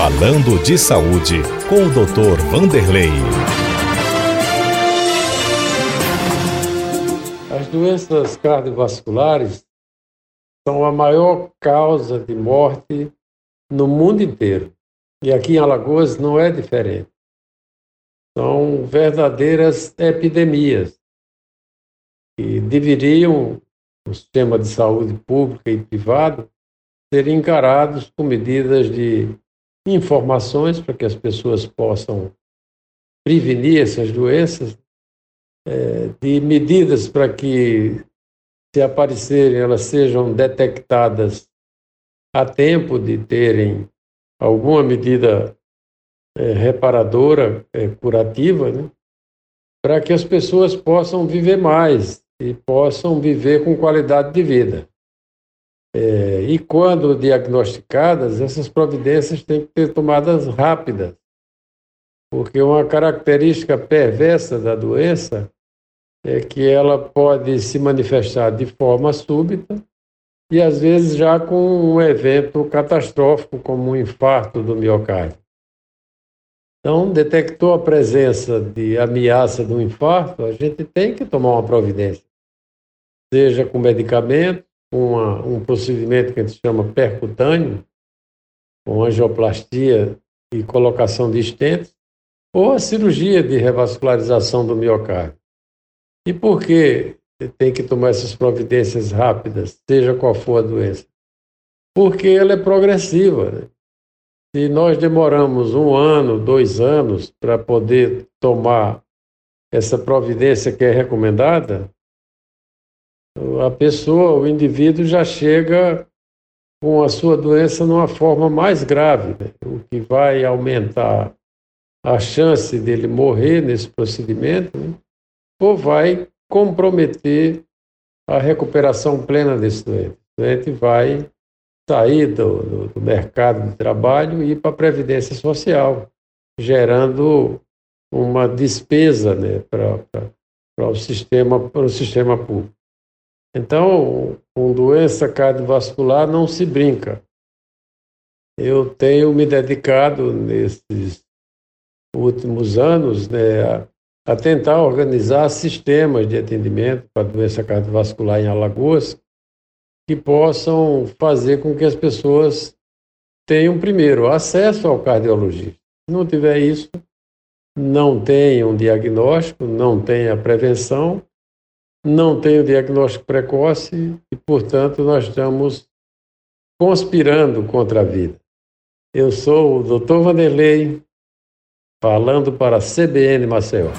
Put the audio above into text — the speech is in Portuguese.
Falando de saúde com o Dr. Vanderlei. As doenças cardiovasculares são a maior causa de morte no mundo inteiro. E aqui em Alagoas não é diferente. São verdadeiras epidemias que deveriam, o sistema de saúde pública e privado, ser encarados com medidas de informações para que as pessoas possam prevenir essas doenças, é, de medidas para que, se aparecerem, elas sejam detectadas a tempo de terem alguma medida é, reparadora, é, curativa, né? para que as pessoas possam viver mais e possam viver com qualidade de vida. É, e quando diagnosticadas, essas providências têm que ser tomadas rápidas, porque uma característica perversa da doença é que ela pode se manifestar de forma súbita e às vezes já com um evento catastrófico, como um infarto do miocárdio. Então, detectou a presença de ameaça de um infarto, a gente tem que tomar uma providência, seja com medicamento, uma, um procedimento que a gente chama percutâneo, com angioplastia e colocação de estentes, ou a cirurgia de revascularização do miocárdio. E por que tem que tomar essas providências rápidas, seja qual for a doença? Porque ela é progressiva. Né? Se nós demoramos um ano, dois anos para poder tomar essa providência que é recomendada, a pessoa, o indivíduo já chega com a sua doença numa forma mais grave, né? o que vai aumentar a chance dele morrer nesse procedimento, né? ou vai comprometer a recuperação plena desse doente. O doente vai sair do, do, do mercado de trabalho e ir para a Previdência Social, gerando uma despesa né, para o sistema, sistema público. Então, com doença cardiovascular não se brinca. Eu tenho me dedicado nesses últimos anos né, a, tentar organizar sistemas de atendimento para doença cardiovascular em Alagoas que possam fazer com que as pessoas tenham, primeiro, acesso ao cardiologista. Se não tiver isso, não tem um diagnóstico, não tem a prevenção não tem o diagnóstico precoce e, portanto, nós estamos conspirando contra a vida. Eu sou o Dr. Vanderlei, falando para a CBN Maceió.